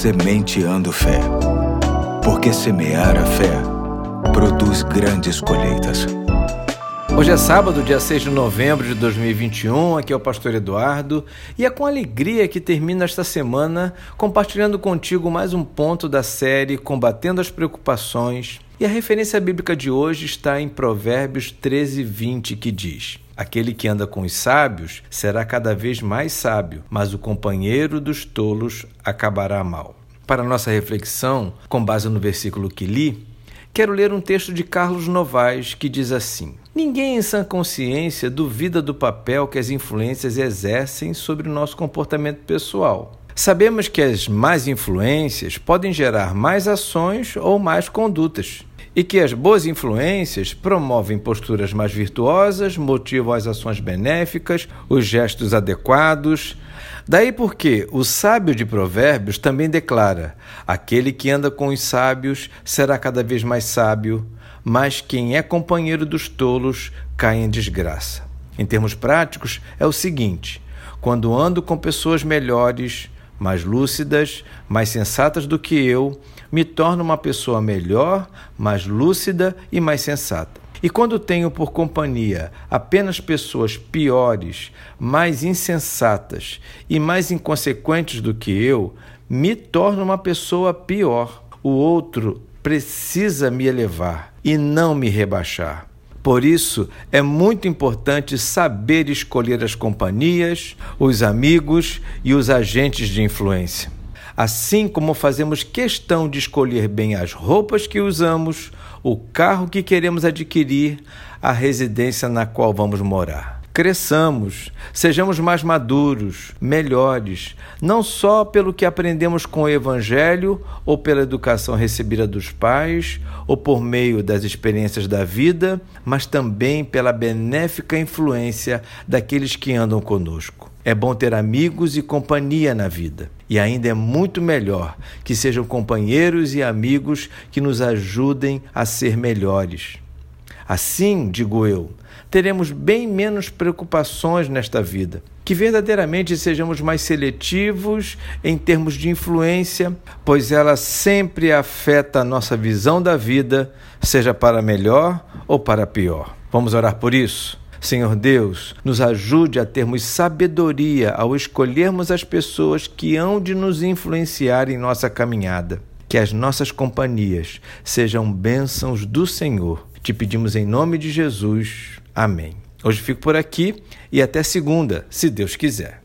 Sementeando Fé. Porque semear a fé produz grandes colheitas. Hoje é sábado, dia 6 de novembro de 2021. Aqui é o pastor Eduardo e é com alegria que termino esta semana compartilhando contigo mais um ponto da série Combatendo as Preocupações. E a referência bíblica de hoje está em Provérbios 13, 20, que diz: Aquele que anda com os sábios será cada vez mais sábio, mas o companheiro dos tolos acabará mal. Para nossa reflexão, com base no versículo que li, quero ler um texto de Carlos Novaes que diz assim: Ninguém em sã consciência duvida do papel que as influências exercem sobre o nosso comportamento pessoal. Sabemos que as más influências podem gerar mais ações ou mais condutas e que as boas influências promovem posturas mais virtuosas, motivam as ações benéficas, os gestos adequados. Daí porque o sábio de Provérbios também declara: aquele que anda com os sábios será cada vez mais sábio, mas quem é companheiro dos tolos cai em desgraça. Em termos práticos, é o seguinte: quando ando com pessoas melhores, mais lúcidas, mais sensatas do que eu, me torno uma pessoa melhor, mais lúcida e mais sensata. E quando tenho por companhia apenas pessoas piores, mais insensatas e mais inconsequentes do que eu, me torno uma pessoa pior. O outro precisa me elevar e não me rebaixar. Por isso, é muito importante saber escolher as companhias, os amigos e os agentes de influência. Assim como fazemos questão de escolher bem as roupas que usamos, o carro que queremos adquirir, a residência na qual vamos morar cresçamos, sejamos mais maduros, melhores, não só pelo que aprendemos com o Evangelho ou pela educação recebida dos pais ou por meio das experiências da vida, mas também pela benéfica influência daqueles que andam conosco. É bom ter amigos e companhia na vida. E ainda é muito melhor que sejam companheiros e amigos que nos ajudem a ser melhores. Assim, digo eu, teremos bem menos preocupações nesta vida. Que verdadeiramente sejamos mais seletivos em termos de influência, pois ela sempre afeta a nossa visão da vida, seja para melhor ou para pior. Vamos orar por isso? Senhor Deus, nos ajude a termos sabedoria ao escolhermos as pessoas que hão de nos influenciar em nossa caminhada. Que as nossas companhias sejam bênçãos do Senhor te pedimos em nome de Jesus. Amém. Hoje fico por aqui e até segunda, se Deus quiser.